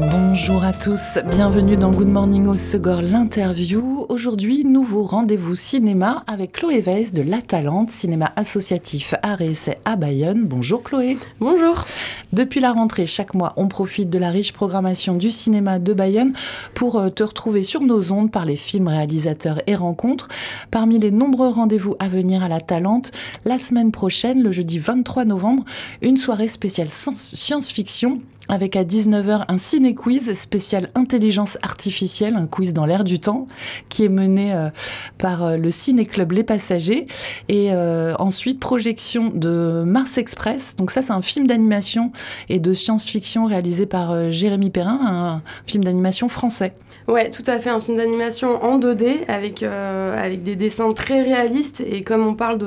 Bonjour à tous, bienvenue dans Good Morning au Segor, l'interview. Aujourd'hui, nouveau rendez-vous cinéma avec Chloé Weiss de La Talente, cinéma associatif art et essai à Bayonne. Bonjour Chloé. Bonjour. Depuis la rentrée, chaque mois, on profite de la riche programmation du cinéma de Bayonne pour euh, te retrouver sur nos ondes par les films, réalisateurs et rencontres. Parmi les nombreux rendez-vous à venir à La Talente, la semaine prochaine, le jeudi 23 novembre, une soirée spéciale science-fiction avec à 19h un ciné-quiz spécial intelligence artificielle, un quiz dans l'air du temps, qui est mené euh, par euh, le Ciné-Club Les Passagers. Et euh, ensuite, projection de Mars Express. Donc ça, c'est un film d'animation et de science-fiction réalisé par Jérémy Perrin, un film d'animation français. Ouais, tout à fait, un film d'animation en 2D avec, avec des dessins très réalistes. Et comme on parle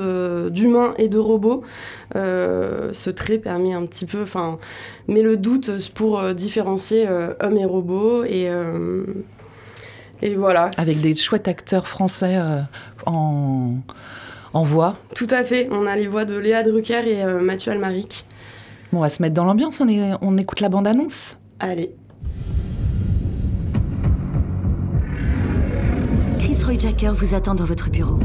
d'humains et de robots, ce trait permet un petit peu, enfin, met le doute pour euh, différencier euh, hommes et robots. Et, euh, et voilà. Avec des chouettes acteurs français en, en voix. Tout à fait. On a les voix de Léa Drucker et Mathieu Almaric. Bon, on va se mettre dans l'ambiance. On, on écoute la bande-annonce. Allez. Chris Roy Jacker vous attend dans votre bureau.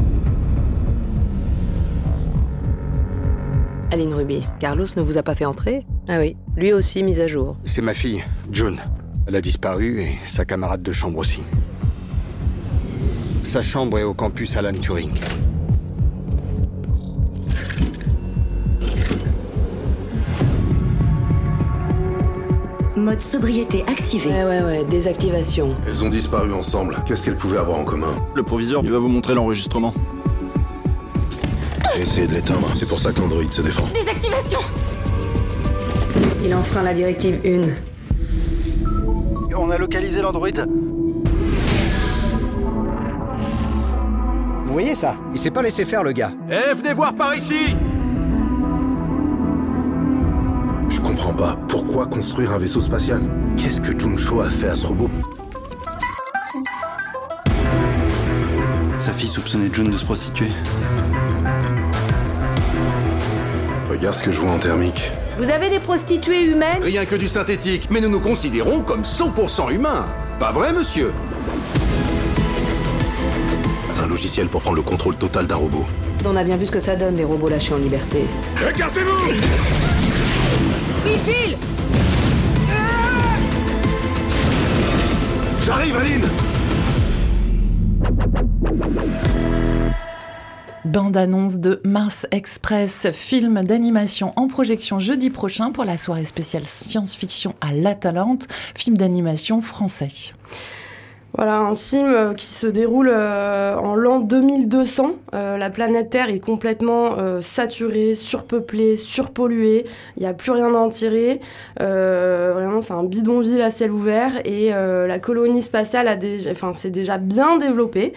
Aline Ruby, Carlos ne vous a pas fait entrer? Ah oui, lui aussi mise à jour. C'est ma fille, June. Elle a disparu et sa camarade de chambre aussi. Sa chambre est au campus Alan Turing. Mode sobriété activé. Ouais, ouais, ouais, désactivation. Elles ont disparu ensemble. Qu'est-ce qu'elles pouvaient avoir en commun? Le proviseur, il va vous montrer l'enregistrement. J'ai essayé de l'éteindre. C'est pour ça que l'androïde se défend. Désactivation Il enfreint la directive 1. On a localisé l'androïde. Vous voyez ça? Il s'est pas laissé faire le gars. Eh, venez voir par ici Je comprends pas. Pourquoi construire un vaisseau spatial? Qu'est-ce que Juncho a fait à ce robot? Sa fille soupçonnait June de se prostituer. Regarde ce que je vois en thermique. Vous avez des prostituées humaines Rien que du synthétique, mais nous nous considérons comme 100% humains. Pas vrai, monsieur? C'est un logiciel pour prendre le contrôle total d'un robot. On a bien vu ce que ça donne, des robots lâchés en liberté. Écartez-vous Missile J'arrive, Aline Bande-annonce de Mars Express, film d'animation en projection jeudi prochain pour la soirée spéciale science-fiction à l'Atalante, film d'animation français. Voilà, un film euh, qui se déroule euh, en l'an 2200. Euh, la planète Terre est complètement saturée, surpeuplée, surpolluée. Il n'y a plus rien à en tirer. vraiment, c'est un bidonville à ciel ouvert. Et la colonie spatiale enfin, s'est déjà bien développée,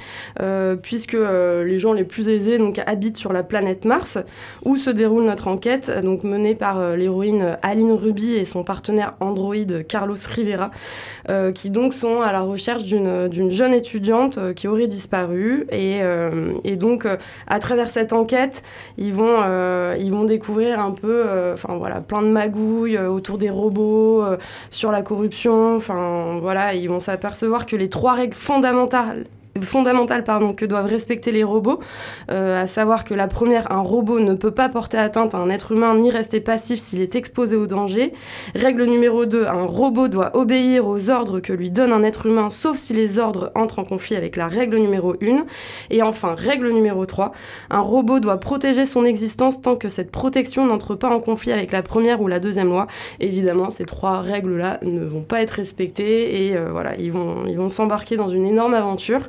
puisque les gens les plus aisés donc, habitent sur la planète Mars, où se déroule notre enquête, donc menée par l'héroïne Aline Ruby et son partenaire androïde Carlos Rivera, qui donc sont à la recherche d'une d'une jeune étudiante euh, qui aurait disparu. Et, euh, donc, à travers cette enquête, ils vont, ils vont découvrir un peu, enfin voilà, plein de magouilles autour des robots, sur la corruption. Enfin voilà, ils vont s'apercevoir que les trois règles fondamentales fondamentales pardon, que doivent respecter les robots, euh, à savoir que la première, un robot ne peut pas porter atteinte à un être humain ni rester passif s'il est exposé au danger. Règle numéro 2, un robot doit obéir aux ordres que lui donne un être humain, sauf si les ordres entrent en conflit avec la règle numéro 1. Et enfin, règle numéro 3, un robot doit protéger son existence tant que cette protection n'entre pas en conflit avec la première ou la deuxième loi. Évidemment, ces trois règles-là ne vont pas être respectées et euh, voilà, ils vont ils vont s'embarquer dans une énorme aventure.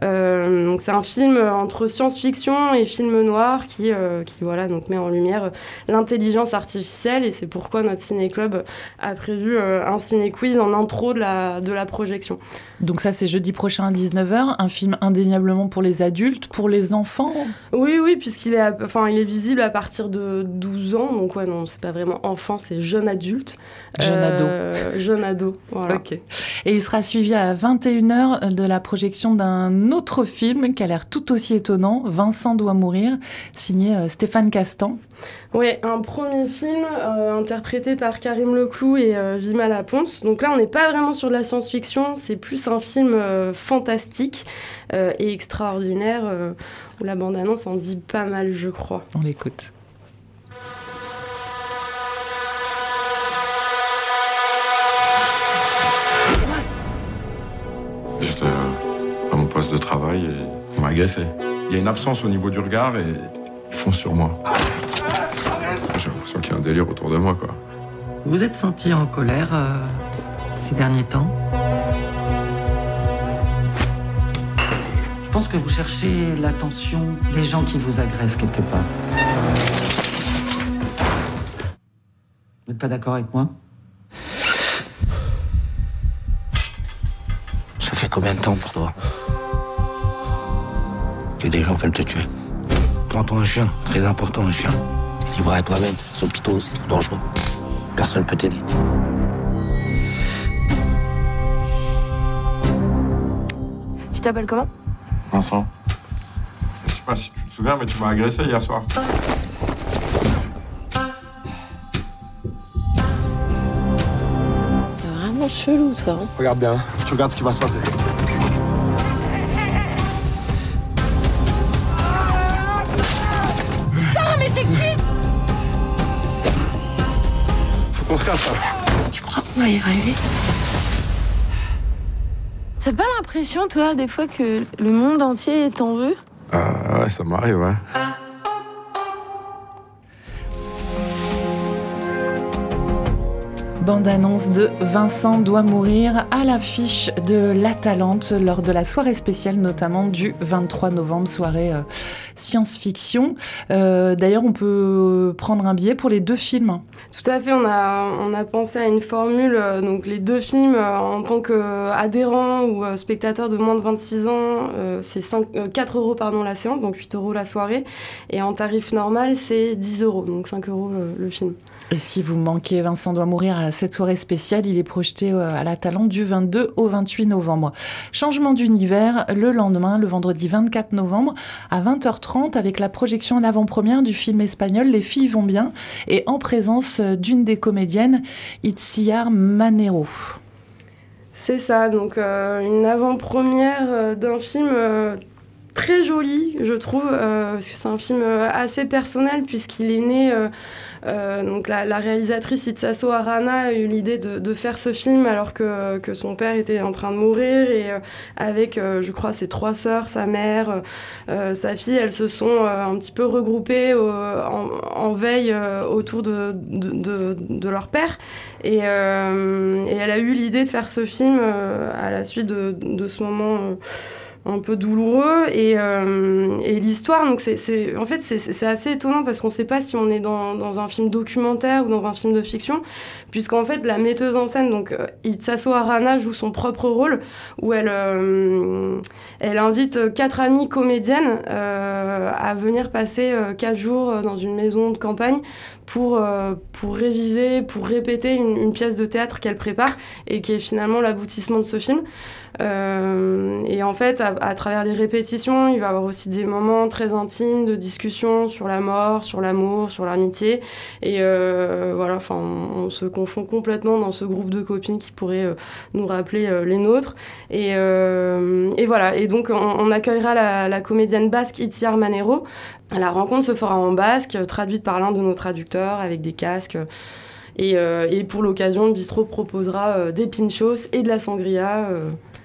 donc c'est un film entre science-fiction et film noir qui, qui voilà, donc met en lumière l'intelligence artificielle et c'est pourquoi notre ciné-club a prévu un ciné-quiz en intro de la, de la projection. Donc ça c'est jeudi prochain à 19h, un film indéniablement pour les adultes, pour les enfants? Oui, oui, puisqu'il est, enfin, il est visible à partir de 12 ans, donc ouais, non, c'est pas vraiment enfant, c'est jeune adulte. Jeune ado. Euh, jeune ado, voilà. Ok. Et il sera suivi à 21h de la projection d'un autre film qui a l'air tout aussi étonnant, Vincent doit mourir, signé euh, Stéphane Castan. Oui, un premier film euh, interprété par Karim Leclou et Vima Laponce. Donc là, on n'est pas vraiment sur de la science-fiction, c'est plus un film fantastique et extraordinaire où la bande-annonce en dit pas mal, je crois. On l'écoute. Poste de travail et on m'a agressé. Il y a une absence au niveau du regard et ils font sur moi. J'ai l'impression qu'il y a un délire autour de moi, quoi. Vous êtes senti en colère euh, ces derniers temps? Je pense que vous cherchez l'attention des gens qui vous agressent quelque part. Vous n'êtes pas d'accord avec moi? Ça fait combien de temps pour toi? Que des gens veulent te tuer Prends-toi un chien, très important un chien. T'es livré à toi-même, son pitot, c'est trop dangereux. Personne peut t'aider. Tu t'appelles comment? Vincent. Je sais pas si tu te souviens, mais tu m'as agressé hier soir. C'est vraiment chelou, toi. Hein. Regarde bien, tu regardes ce qui va se passer. Se casse, ça. Tu crois qu'on va y arriver? T'as pas l'impression, toi, des fois, que le monde entier t'en veut Ah ouais, ça m'arrive, ouais. Bande-annonce de Vincent doit mourir à l'affiche de La Talente lors de la soirée spéciale, notamment du 23 novembre, soirée euh, science-fiction. Euh, D'ailleurs, on peut prendre un billet pour les deux films. Tout à fait, on a, pensé à une formule, euh, donc les deux films euh, en tant qu'adhérent ou euh, spectateur de moins de 26 ans, euh, c'est 5, 4 euros pardon, la séance, donc 8 euros la soirée, et en tarif normal, c'est 10 euros, donc 5 euros le film. Et si vous manquez Vincent doit mourir à cette soirée spéciale, il est projeté euh, à la du 22 au 28 novembre. Changement d'univers le lendemain, le vendredi 24 novembre à 20h30 avec la projection en avant-première du film espagnol Les filles vont bien et en présence euh, d'une des comédiennes, Itziar Manero. C'est ça, donc euh, une avant-première d'un film très joli, je trouve, euh, parce que c'est un film euh, assez personnel puisqu'il est né. euh, donc la, réalisatrice Itsaso Arana a eu l'idée de, faire ce film alors que, que son père était en train de mourir et avec, je crois, ses trois sœurs, sa mère, sa fille, elles se sont un petit peu regroupées en, veille autour de, de, leur père et, et elle a eu l'idée de faire ce film à la suite de ce moment. Un peu douloureux et, euh, l'histoire donc c'est assez étonnant parce qu'on ne sait pas si on est dans un film documentaire ou dans un film de fiction puisqu'en fait la metteuse en scène donc euh, Itsaso Arana joue son propre rôle où elle euh, elle invite quatre amies comédiennes euh, à venir passer euh, quatre jours euh, dans une maison de campagne pour, euh, pour réviser, pour répéter une, pièce de théâtre qu'elle prépare et qui est finalement l'aboutissement de ce film. Euh, et en fait, à, travers les répétitions, il va y avoir aussi des moments très intimes de discussion sur la mort, sur l'amour, sur l'amitié. Et euh, voilà, on se confond complètement dans ce groupe de copines qui pourrait euh, nous rappeler euh, les nôtres. Et, euh, et voilà, et donc on, accueillera la, comédienne basque Itziar Manero. La rencontre se fera en basque, traduite par l'un de nos traducteurs avec des casques. Et, et pour l'occasion, le bistrot proposera des pinchos et de la sangria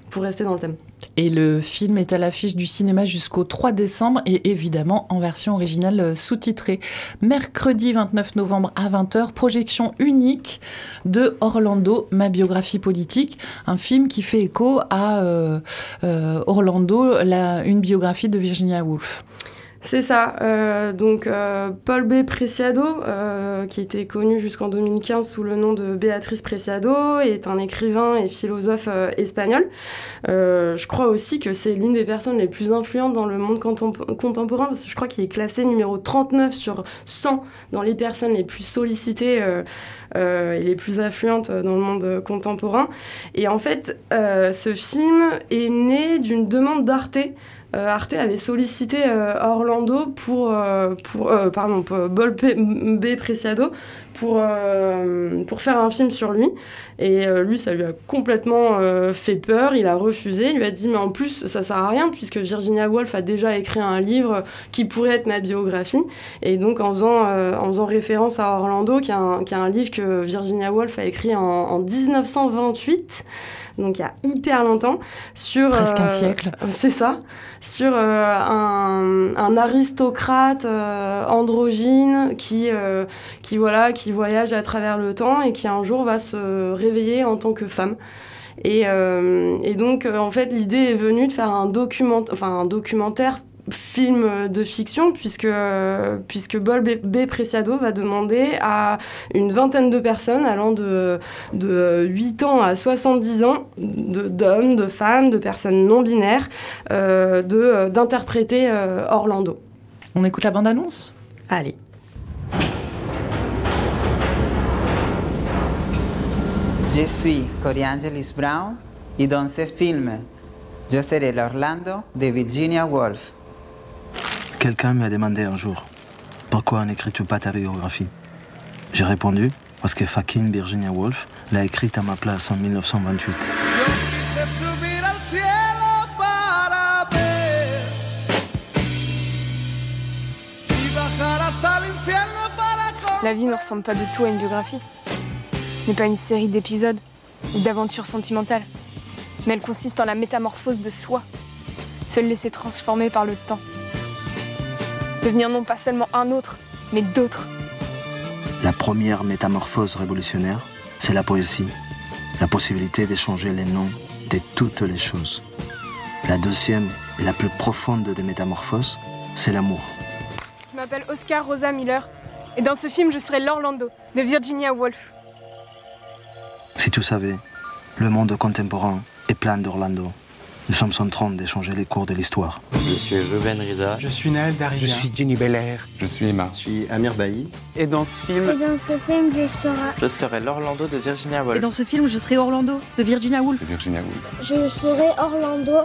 pour rester dans le thème. Et le film est à l'affiche du cinéma jusqu'au 3 décembre et évidemment en version originale euh, sous-titrée. Mercredi 29 novembre à 20h, projection unique de Orlando, ma biographie politique, un film qui fait écho à euh, euh, Orlando, la, une biographie de Virginia Woolf. C'est ça. Euh, donc euh, Paul B. Preciado, euh, qui était connu jusqu'en 2015 sous le nom de Béatrice Preciado, est un écrivain et philosophe espagnol. je crois aussi que c'est l'une des personnes les plus influentes dans le monde contemporain, parce que je crois qu'il est classé numéro 39 sur 100 dans les personnes les plus sollicitées. et les plus influentes dans le monde contemporain. Et en fait, ce film est né d'une demande d'Arte euh, Arte avait sollicité euh, Orlando pour, euh, pour pardon, pour B. Preciado pour, pour faire un film sur lui. Et lui, ça lui a complètement fait peur. Il a refusé. Il lui a dit, mais en plus, ça sert à rien puisque Virginia Woolf a déjà écrit un livre qui pourrait être ma biographie. Et donc, en faisant, en faisant référence à Orlando, qui est un, qui un livre que Virginia Woolf a écrit en 1928 donc il y a hyper longtemps, sur... Presque un siècle. C'est ça, sur euh, un, aristocrate euh, androgyne qui, euh, qui, voilà, qui voyage à travers le temps et qui un jour va se réveiller en tant que femme. Et, et donc, en fait, l'idée est venue de faire un, document, enfin, un documentaire film de fiction puisque, puisque Bol B. Preciado va demander à une vingtaine de personnes allant de, de 8 ans à 70 ans, d'hommes, de, femmes, de personnes non binaires, euh, d'interpréter euh, Orlando. On écoute la bande-annonce? Allez. Je suis Coriangelis Brown et dans ce film, je serai l'Orlando de Virginia Woolf. Quelqu'un m'a demandé un jour pourquoi n'écris-tu pas ta biographie? J'ai répondu parce que fucking Virginia Woolf l'a écrite à ma place en 1928. La vie ne ressemble pas du tout à une biographie. N'est pas une série d'épisodes ou d'aventures sentimentales. Mais elle consiste en la métamorphose de soi, se laisser transformer par le temps. Devenir non pas seulement un autre, mais d'autres. La première métamorphose révolutionnaire, c'est la poésie, la possibilité d'échanger les noms de toutes les choses. La deuxième, la plus profonde des métamorphoses, c'est l'amour. Je m'appelle Oscar Rosa Miller, et dans ce film, je serai l'Orlando de Virginia Woolf. Si tu savais, le monde contemporain est plein d'Orlando. Nous sommes en train d'échanger les cours de l'histoire. Je suis Ruben Riza. Je suis Naël Daria. Je suis Jenny Belair. Je suis Emma. Je suis Amir Bailly. Et dans ce film... Et dans ce film, je serai... Je serai l'Orlando de Virginia Woolf. Et dans ce film, je serai Orlando de Virginia Woolf. De Virginia Woolf. Je serai Orlando de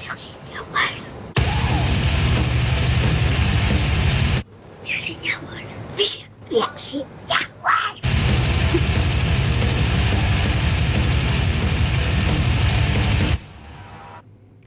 Virginia Woolf. Virginia Woolf. Virginia Woolf.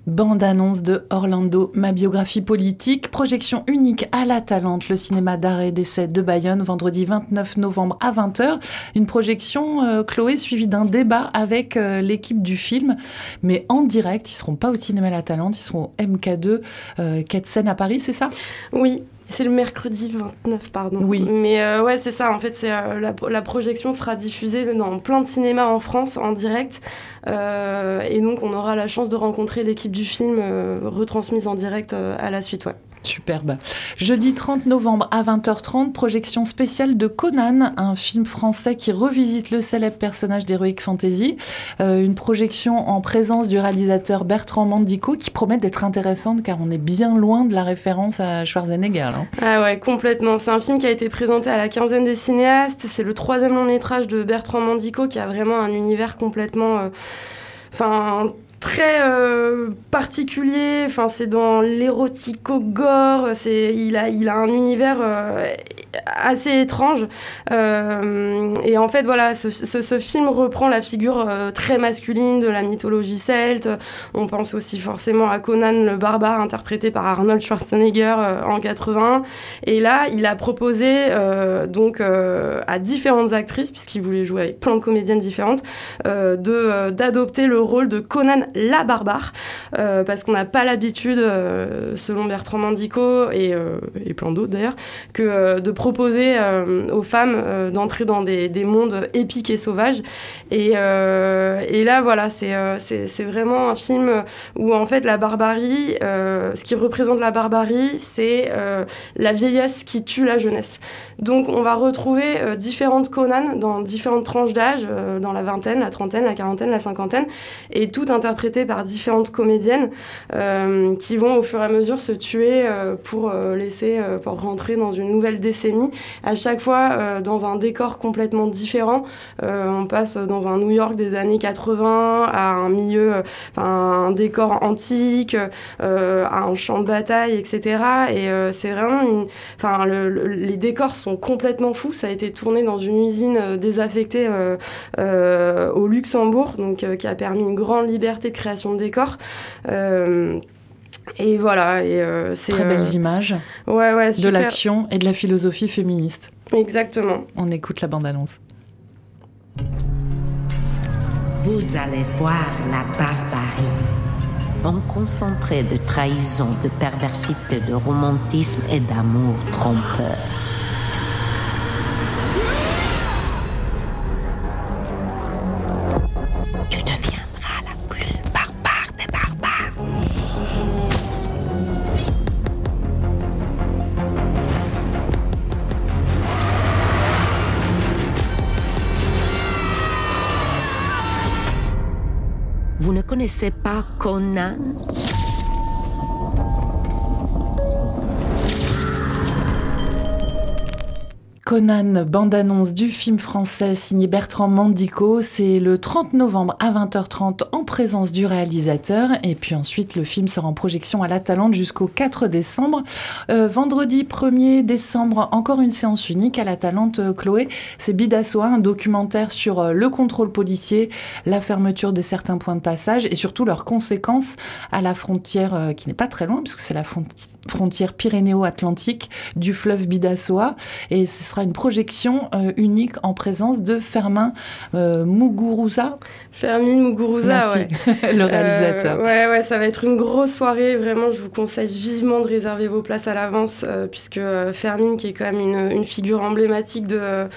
Bande-annonce de Orlando, ma biographie politique, projection unique à la Talente, le cinéma d'art et d'essai de Bayonne, vendredi 29 novembre à 20h. Une projection, euh, Chloé, suivie d'un débat avec euh, l'équipe du film, mais en direct. Ils seront pas au cinéma la Talente, ils seront au MK2, euh, quai Seine à Paris, c'est ça? Oui, c'est le mercredi 29, pardon. Oui. Mais euh, ouais, c'est ça. En fait, c'est euh, la, la, projection sera diffusée dans plein de cinémas en France en direct. Euh, et donc, on aura la chance de rencontrer l'équipe du film retransmise en direct à la suite. Ouais. Superbe. Jeudi 30 novembre à 20h30, projection spéciale de Conan, un film français qui revisite le célèbre personnage d'Heroic Fantasy. Euh, une projection en présence du réalisateur Bertrand Mandico qui promet d'être intéressante car on est bien loin de la référence à Schwarzenegger. Hein. Ah ouais, complètement. C'est un film qui a été présenté à la quinzaine des cinéastes. C'est le troisième long métrage de Bertrand Mandico qui a vraiment un univers complètement... Euh, enfin, très euh, particulier. Enfin, c'est dans l'érotico-gore. C'est, il a, il a un univers euh, assez étrange. Euh, et en fait, voilà, ce, film reprend la figure très masculine de la mythologie celte. On pense aussi forcément à Conan le barbare, interprété par Arnold Schwarzenegger en 80. Et là, il a proposé donc à différentes actrices, puisqu'il voulait jouer avec plein de comédiennes différentes, de d'adopter le rôle de Conan La Barbare, parce qu'on n'a pas l'habitude, selon Bertrand Mandico et, et plein d'autres d'ailleurs, que de proposer aux femmes d'entrer dans des, des, mondes épiques et sauvages. Et, et là, voilà, c'est vraiment un film où en fait la barbarie, ce qui représente la barbarie, c'est la vieillesse qui tue la jeunesse. Donc on va retrouver différentes Conan dans différentes tranches d'âge, euh, dans la vingtaine, la trentaine, la quarantaine, la cinquantaine, et tout interprété par différentes comédiennes euh, qui vont au fur et à mesure se tuer euh, pour laisser, pour rentrer dans une nouvelle décennie. À chaque fois dans un décor complètement différent. on passe dans un New York des années 80 à un milieu, un décor antique, à un champ de bataille, etc. Et c'est vraiment enfin les décors sont complètement fous. Ça a été tourné dans une usine euh, désaffectée euh, euh, au Luxembourg, donc qui a permis une grande liberté de création de décors. Et voilà, et c'est très belles images. Ouais, ouais, De l'action et de la philosophie féministe. Exactement. On écoute la bande-annonce. Vous allez voir la barbarie. Un concentré de trahison, de perversité, de romantisme et d'amour trompeur. Connaissez pas Conan Conan, bande-annonce du film français signé Bertrand Mandico. C'est le 30 novembre à 20h30 en présence du réalisateur. Et puis ensuite, le film sera en projection à la Talente jusqu'au 4 décembre. Euh, vendredi 1er décembre, encore une séance unique à la Talente, euh, Chloé. C'est Bidassoa, un documentaire sur euh, le contrôle policier, la fermeture de certains points de passage et surtout leurs conséquences à la frontière qui n'est pas très loin, puisque c'est la frontière pyrénéo-atlantique du fleuve Bidassoa. Et ce sera une projection euh, unique en présence de Fermin euh, Muguruza. Fermin Muguruza, ouais. le réalisateur. Euh, ouais, ouais, ça va être une grosse soirée. Vraiment, je vous conseille vivement de réserver vos places à l'avance, puisque Fermin, qui est quand même une, une figure emblématique de,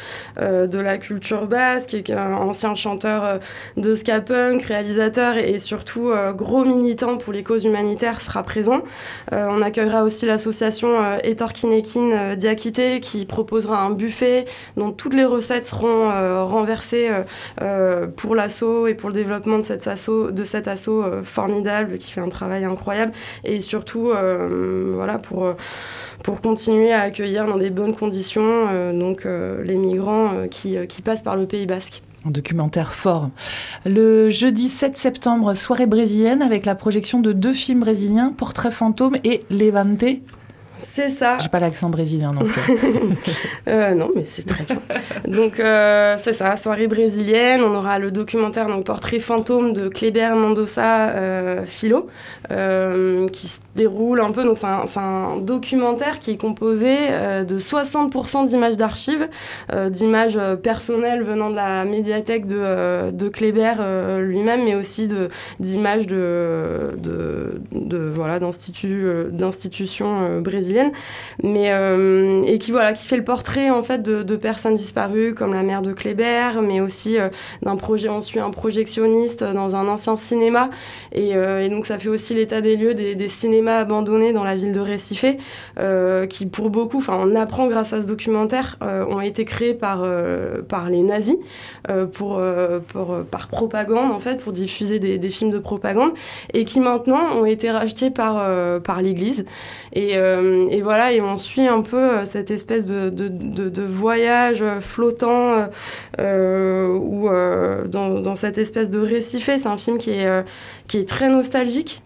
de la culture basque, qui est un ancien chanteur de ska punk, réalisateur et, surtout gros militant pour les causes humanitaires, sera présent. on accueillera aussi l'association Etorkinekin Diakité, qui proposera un buffet dont toutes les recettes seront euh, renversées euh, euh, pour l'assaut et pour le développement de cet assaut, formidable qui fait un travail incroyable et surtout voilà pour pour continuer à accueillir dans des bonnes conditions donc les migrants qui, qui passent par le Pays Basque. Un documentaire fort. Le jeudi 7 septembre, soirée brésilienne avec la projection de deux films brésiliens, Portrait fantôme et Levante. C'est ça. J'ai pas l'accent brésilien non plus. euh, non, mais c'est très bien. Donc, euh, c'est ça, soirée brésilienne. On aura le documentaire, donc Portrait fantôme de Kleber Mendoza euh, Philo, euh, qui se déroule un peu. Donc, c'est un, un, documentaire qui est composé euh, de 60% d'images d'archives, euh, d'images personnelles venant de la médiathèque de, de Kleber lui-même, mais aussi d'images de, de, de, voilà, d'institutions brésiliennes mais euh, et qui voilà, qui fait le portrait en fait de, personnes disparues comme la mère de Kléber, mais aussi euh, d'un projet. On suit un projectionniste dans un ancien cinéma, et, euh, donc ça fait aussi l'état des lieux des, cinémas abandonnés dans la ville de Recife, qui pour beaucoup, enfin on apprend grâce à ce documentaire, ont été créés par par les nazis pour, par propagande en fait, pour diffuser des, des, films de propagande, et qui maintenant ont été rachetés par par l'Église. Et, et voilà, et on suit un peu euh, cette espèce de, voyage euh, flottant euh, ou dans, cette espèce de récifé. C'est un film qui est très nostalgique.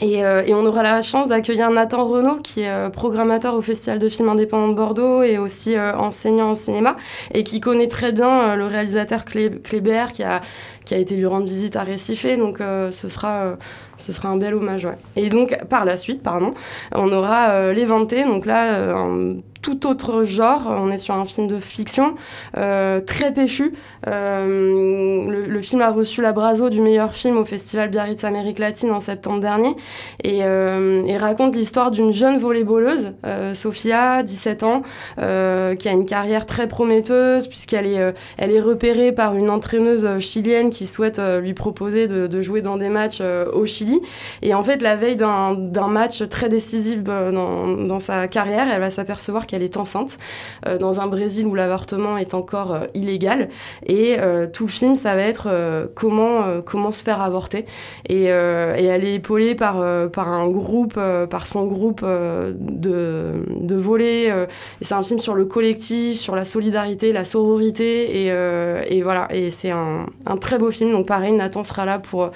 Et, et, on aura la chance d'accueillir Nathan Renaud, qui est programmateur au Festival de films indépendants de Bordeaux et aussi enseignant en cinéma, et qui connaît très bien le réalisateur Kléber, qui a, qui a été lui rendre visite à Récifé. Donc ce sera ce sera un bel hommage. Ouais. Et donc, par la suite, pardon, on aura euh, les donc là, euh, un tout autre genre. On est sur un film de fiction très péchu. Le, le, film a reçu la Brazo du meilleur film au Festival Biarritz Amérique latine en septembre dernier et, et raconte l'histoire d'une jeune volleyballeuse, Sophia, 17 ans, qui a une carrière très prometteuse puisqu'elle est, elle est repérée par une entraîneuse chilienne qui souhaite lui proposer de, de jouer dans des matchs au Chili. Et en fait, la veille d'un match très décisif euh, dans, dans, sa carrière, elle va s'apercevoir qu'elle est enceinte euh, dans un Brésil où l'avortement est encore euh, illégal. Et tout le film, ça va être comment, comment se faire avorter. Et, elle est épaulée par, par un groupe, par son groupe de, de volets. et c'est un film sur le collectif, sur la solidarité, la sororité. Et, voilà, et c'est un, très beau film. Donc pareil, Nathan sera là pour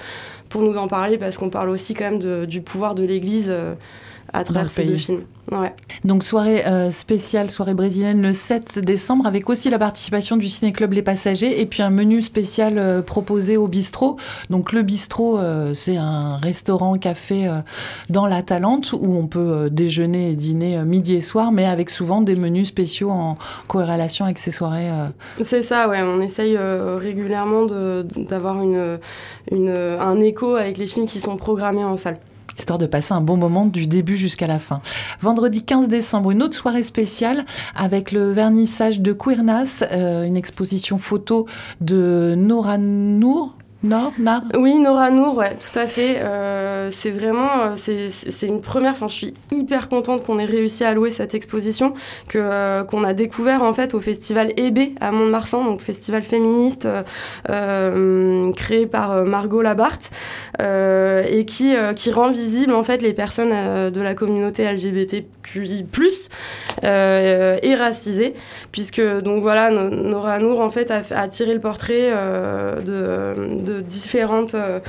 pour nous en parler parce qu'on parle aussi quand même du pouvoir de l'Église euh, à travers ces deux films. Ouais. Donc soirée euh, spéciale, soirée brésilienne le 7 décembre avec aussi la participation du Ciné-Club Les Passagers et puis un menu spécial euh, proposé au bistrot. Donc le bistrot, euh, c'est un restaurant café dans la Talente où on peut déjeuner et dîner midi et soir mais avec souvent des menus spéciaux en corrélation avec ces soirées. C'est ça, ouais. On essaye régulièrement d'avoir une, une, un écho avec les films qui sont programmés en salle histoire de passer un bon moment du début jusqu'à la fin. Vendredi 15 décembre, une autre soirée spéciale avec le vernissage de Queernas, euh, une exposition photo de Nora Nour, Nora Nar Oui, Nora Nour, ouais, tout à fait. Euh, c'est vraiment, euh, c'est une première. Enfin, je suis hyper contente qu'on ait réussi à louer cette exposition, que euh, qu'on a découvert en fait au festival EB à Mont-de-Marsan, donc festival féministe créé par Margot Labarthe et qui qui rend visible en fait les personnes de la communauté LGBTQI+ et racisées, puisque donc voilà, Nora Nour en fait a, tiré le portrait de différentes euh,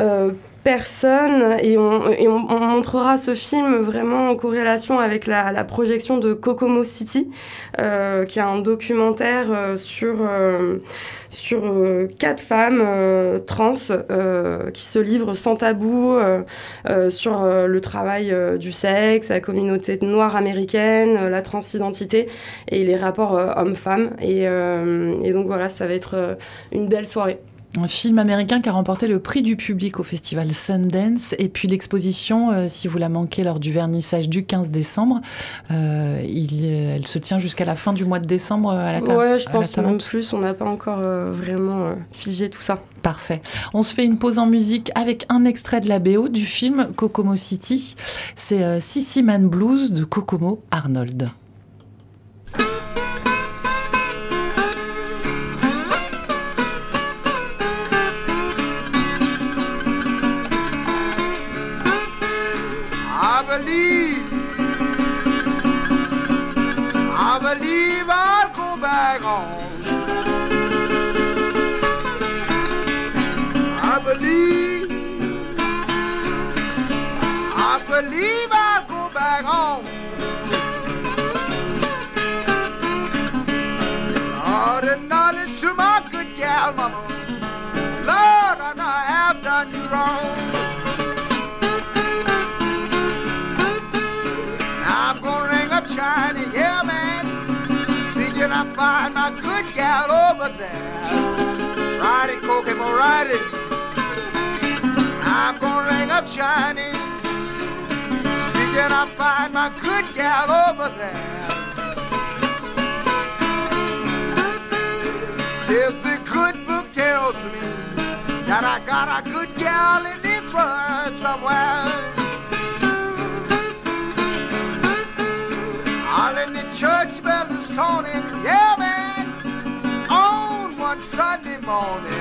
euh, personnes et, on, montrera ce film vraiment en corrélation avec la, projection de Kokomo City, euh, qui est un documentaire sur, sur quatre femmes trans qui se livrent sans tabou sur le travail du sexe, la communauté noire américaine, la transidentité et les rapports hommes-femmes. Et donc voilà, ça va être une belle soirée un film américain qui a remporté le prix du public au festival Sundance. Et puis l'exposition euh, si vous la manquez lors du vernissage du 15 décembre euh, il, elle se tient jusqu'à la fin du mois de décembre à la table ouais je pense même plus on n'a pas encore euh, vraiment euh, figé tout ça. Parfait. On se fait une pause en musique avec un extrait de la BO du film Kokomo City. C'est euh, Sissy Man Blues de Kokomo Arnold Lord, and knowledge to my good gal, mama. Lord, and I have done you wrong. Now I'm gon' ring up shiny, yeah, man. See, can I find my good gal over there? Riding, Kokomo, riding. I'm gonna ring up Johnny. See, can I find my good gal over there? Says the good book tells me that I got a good gal in this world somewhere. All in the church bell is toning, yeah, man, on one Sunday morning.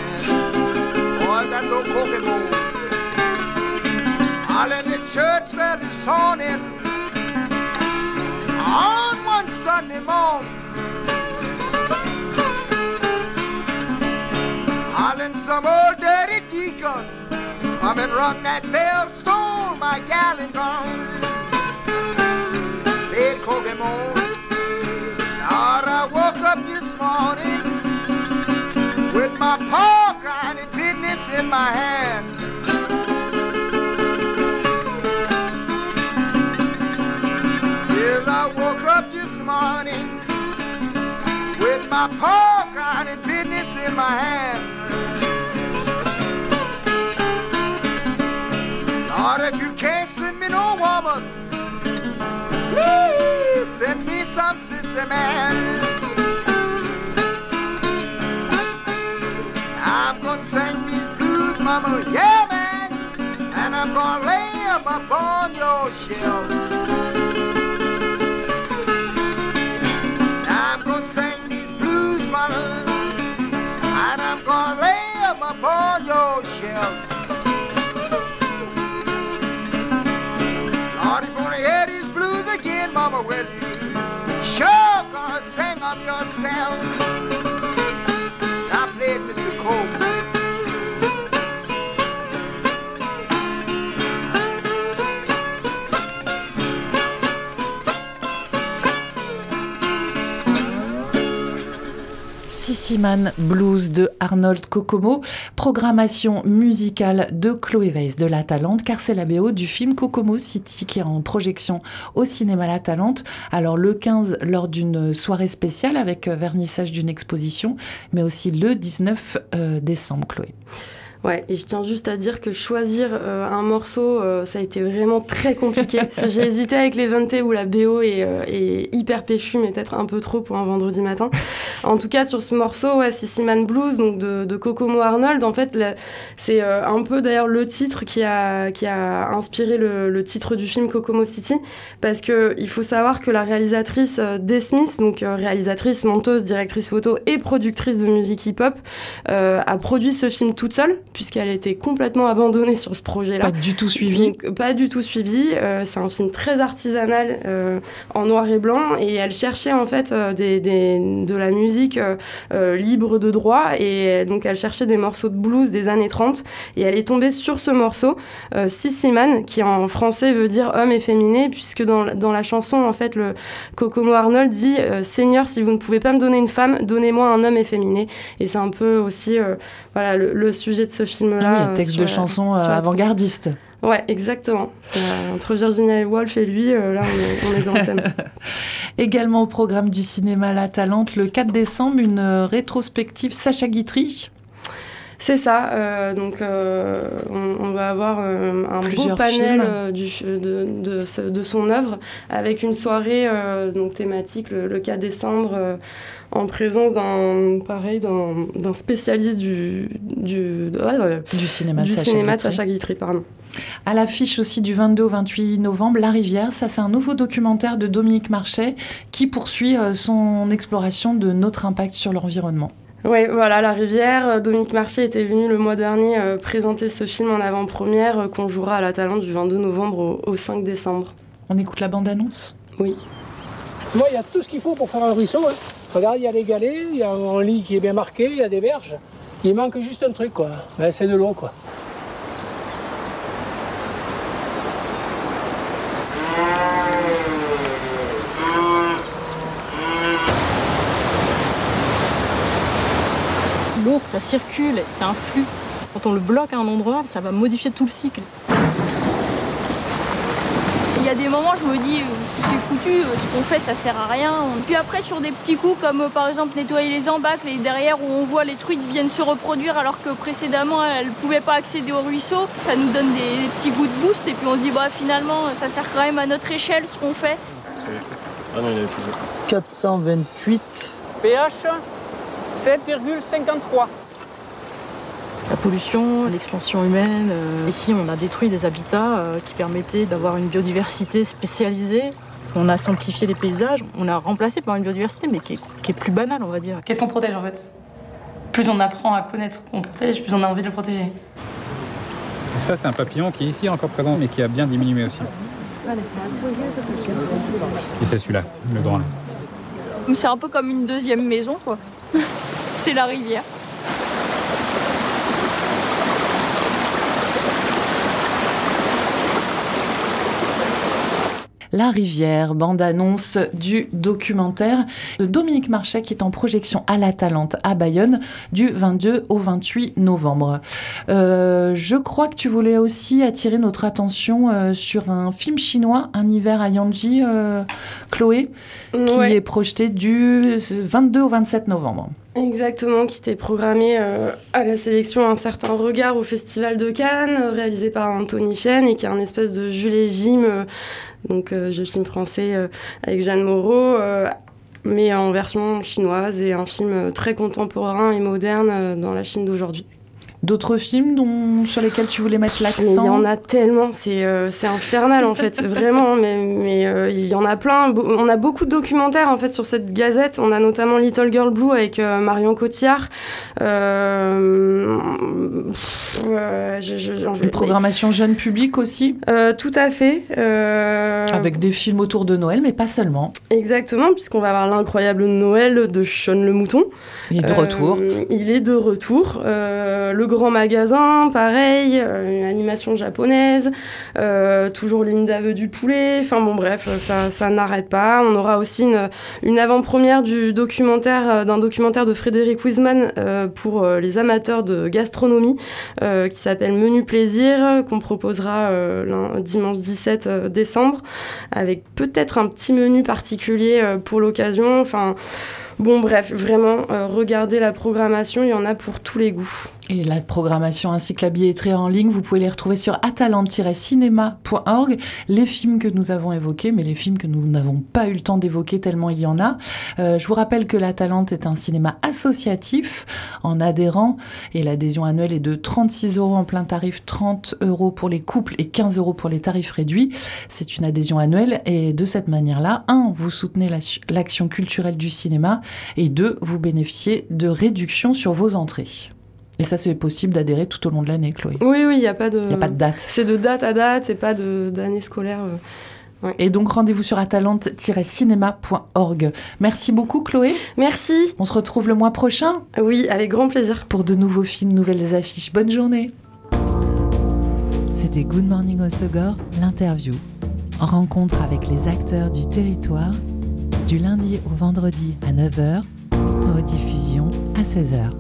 Boy, that's old Kokomo. All in the church bell is toning, on one Sunday morning. Come and rung that bell, stole my gal and gone head Kokomo. Now I woke up this morning with my paw grinding business in my hand. Till I woke up this morning. With my pork grinding business in my hand. Lord, if you can't send me no woman, please send me some sissy man. I'm gonna sing these blues, mama, yeah, man, and I'm gonna lay up on your shelf. now Blues de Arnold Kokomo, programmation musicale de Chloé Weiss de La Talente, car c'est la BO du film Kokomo City qui est en projection au cinéma La Talente. Alors le 15 lors d'une soirée spéciale avec vernissage d'une exposition, mais aussi le 19 euh, décembre, Chloé. Ouais, et je tiens juste à dire que choisir euh, un morceau, euh, ça a été vraiment très compliqué. J'ai hésité avec les 20 où la BO est, euh, est hyper péchue, mais peut-être un peu trop pour un vendredi matin. En tout cas, sur ce morceau, ouais, Sissy Man Blues, donc de, de Kokomo Arnold, en fait, c'est un peu d'ailleurs le titre qui a, qui a inspiré le, le titre du film Kokomo City, parce que il faut savoir que la réalisatrice Des Smith, donc réalisatrice, monteuse, directrice photo et productrice de musique hip-hop, a produit ce film toute seule, puisqu'elle a été complètement abandonnée sur ce projet-là. Pas du tout suivi. Pas du tout suivi. Euh, c'est un film très artisanal, euh, en noir et blanc, et elle cherchait en fait euh, des, des- de la musique libre de droit, et donc elle cherchait des morceaux de blues des années 30, et elle est tombée sur ce morceau, euh, Sissy Man, qui en français veut dire homme efféminé, puisque dans, la- dans la chanson, en fait, le Kokomo Arnold dit Seigneur, si vous ne pouvez pas me donner une femme, donnez-moi un homme efféminé. Et c'est un peu aussi voilà, le, le sujet de ce film-là. Ah oui, un texte de chanson euh, avant-gardiste. Ouais, exactement. Euh, entre Virginia Woolf et lui, euh, là, on est, on est dans le thème. Également au programme du cinéma La Talente, le 4 décembre, une rétrospective Sacha Guitry. C'est ça. euh, donc, euh, on, on va avoir euh, un beau Plusieurs panel du, de, de, ce- de son œuvre avec une soirée donc thématique le, le 4 décembre en présence d'un pareil d'un spécialiste du du, de- ouais, ouais, Du cinéma de du Sacha cinéma Guitry. Sacha Guitry, pardon. À l'affiche aussi du 22 au 28 novembre, La Rivière, ça c'est un nouveau documentaire de Dominique Marchais qui poursuit son exploration de notre impact sur l'environnement. Oui, voilà, La Rivière. Euh, Dominique Marché était venu le mois dernier euh, présenter ce film en avant-première euh, qu'on jouera à la Talente du 22 novembre au, au 5 décembre. On écoute la bande-annonce? Oui. Moi, il y a tout ce qu'il faut pour faire un ruisseau. hein. Regarde, il y a les galets, il y a un lit qui est bien marqué, il y a des berges. Il manque juste un truc, quoi. Ben, c'est de l'eau, quoi. L'eau, ça circule, c'est un flux. Quand on le bloque à un endroit, ça va modifier tout le cycle. Il y a des moments, je me dis, euh, c'est foutu, euh, ce qu'on fait, ça sert à rien. Puis après, sur des petits coups, comme euh, par exemple nettoyer les embâcles, et derrière où on voit les truites viennent se reproduire alors que précédemment, elles ne pouvaient pas accéder au ruisseau, ça nous donne des, des petits goûts de boost. Et puis on se dit, bah finalement, ça sert quand même à notre échelle ce qu'on fait. Ah non, il y avait plus. 428. pH 7,53. La pollution, l'expansion humaine. euh, ici, on a détruit des habitats euh, qui permettaient d'avoir une biodiversité spécialisée. On a simplifié les paysages, on a remplacé par une biodiversité, mais qui est, qui est plus banale, on va dire. Qu'est-ce qu'on protège en fait? Plus on apprend à connaître ce qu'on protège, plus on a envie de le protéger. Et ça, c'est un papillon qui est ici encore présent, mais qui a bien diminué aussi. Et c'est celui-là, le grand. là. C'est un peu comme une deuxième maison, quoi. c'est la rivière. La rivière, bande-annonce du documentaire de Dominique Marchais qui est en projection à la Talente à Bayonne du 22 au 28 novembre. Euh, je crois que tu voulais aussi attirer notre attention euh, sur un film chinois, Un hiver à Yanji, euh, Chloé, qui Ouais. est projeté du 22 au 27 novembre. Exactement, qui était programmé euh, à la sélection Un certain regard au Festival de Cannes, euh, réalisé par Anthony Chen et qui est un espèce de Jules et Jim, donc euh, jeu film français euh, avec Jeanne Moreau, mais en version chinoise et un film très contemporain et moderne dans la Chine d'aujourd'hui. D'autres films dont, sur lesquels tu voulais mettre l'accent il y en a tellement, c'est euh, infernal en fait, vraiment, mais, mais euh, il y en a plein. On a beaucoup de documentaires en fait sur cette gazette. On a notamment Little Girl Blue avec euh, Marion Cotillard. Euh, pff, ouais, je- je- Une programmation jeune public aussi Euh, Tout à fait. euh, Avec des films autour de Noël, mais pas seulement. Exactement, puisqu'on va avoir l'incroyable Noël de Sean le Mouton. Il est de Euh, retour. il est de retour. Euh, Grand Magasin, pareil, euh, une animation japonaise, euh, toujours ligne d'aveu du poulet. Enfin bon, bref, ça, ça n'arrête pas. On aura aussi une, avant-première du documentaire, euh, d'un documentaire de Frédéric Wiseman euh, pour euh, les amateurs de gastronomie, euh, qui s'appelle Menu Plaisir, qu'on proposera euh, dimanche 17 euh, décembre, avec peut-être un petit menu particulier euh, pour l'occasion. Enfin. Bon, bref, vraiment, euh, regardez la programmation, il y en a pour tous les goûts. Et la programmation ainsi que la billetterie en ligne, vous pouvez les retrouver sur atalante-cinéma.org. Les films que nous avons évoqués, mais les films que nous n'avons pas eu le temps d'évoquer tellement il y en a. Euh, je vous rappelle que la Talente est un cinéma associatif en adhérent et l'adhésion annuelle est de 36 euros en plein tarif, 30 euros pour les couples et 15 euros pour les tarifs réduits. C'est une adhésion annuelle et de cette manière-là, un, vous soutenez la- l'action culturelle du cinéma et deux, vous bénéficiez de réductions sur vos entrées. Et ça, c'est possible d'adhérer tout au long de l'année, Chloé. Oui, oui, il n'y a pas de... Il n'y a pas de date. C'est de date à date, c'est pas de- d'année scolaire. euh. Et donc, rendez-vous sur atalante-cinéma.org. Merci beaucoup, Chloé. Merci. On se retrouve le mois prochain. Oui, avec grand plaisir. Pour de nouveaux films, nouvelles affiches. Bonne journée. C'était Good Morning Osogor, l'interview. Rencontre avec les acteurs du territoire, du lundi au vendredi à 9h, rediffusion à 16h.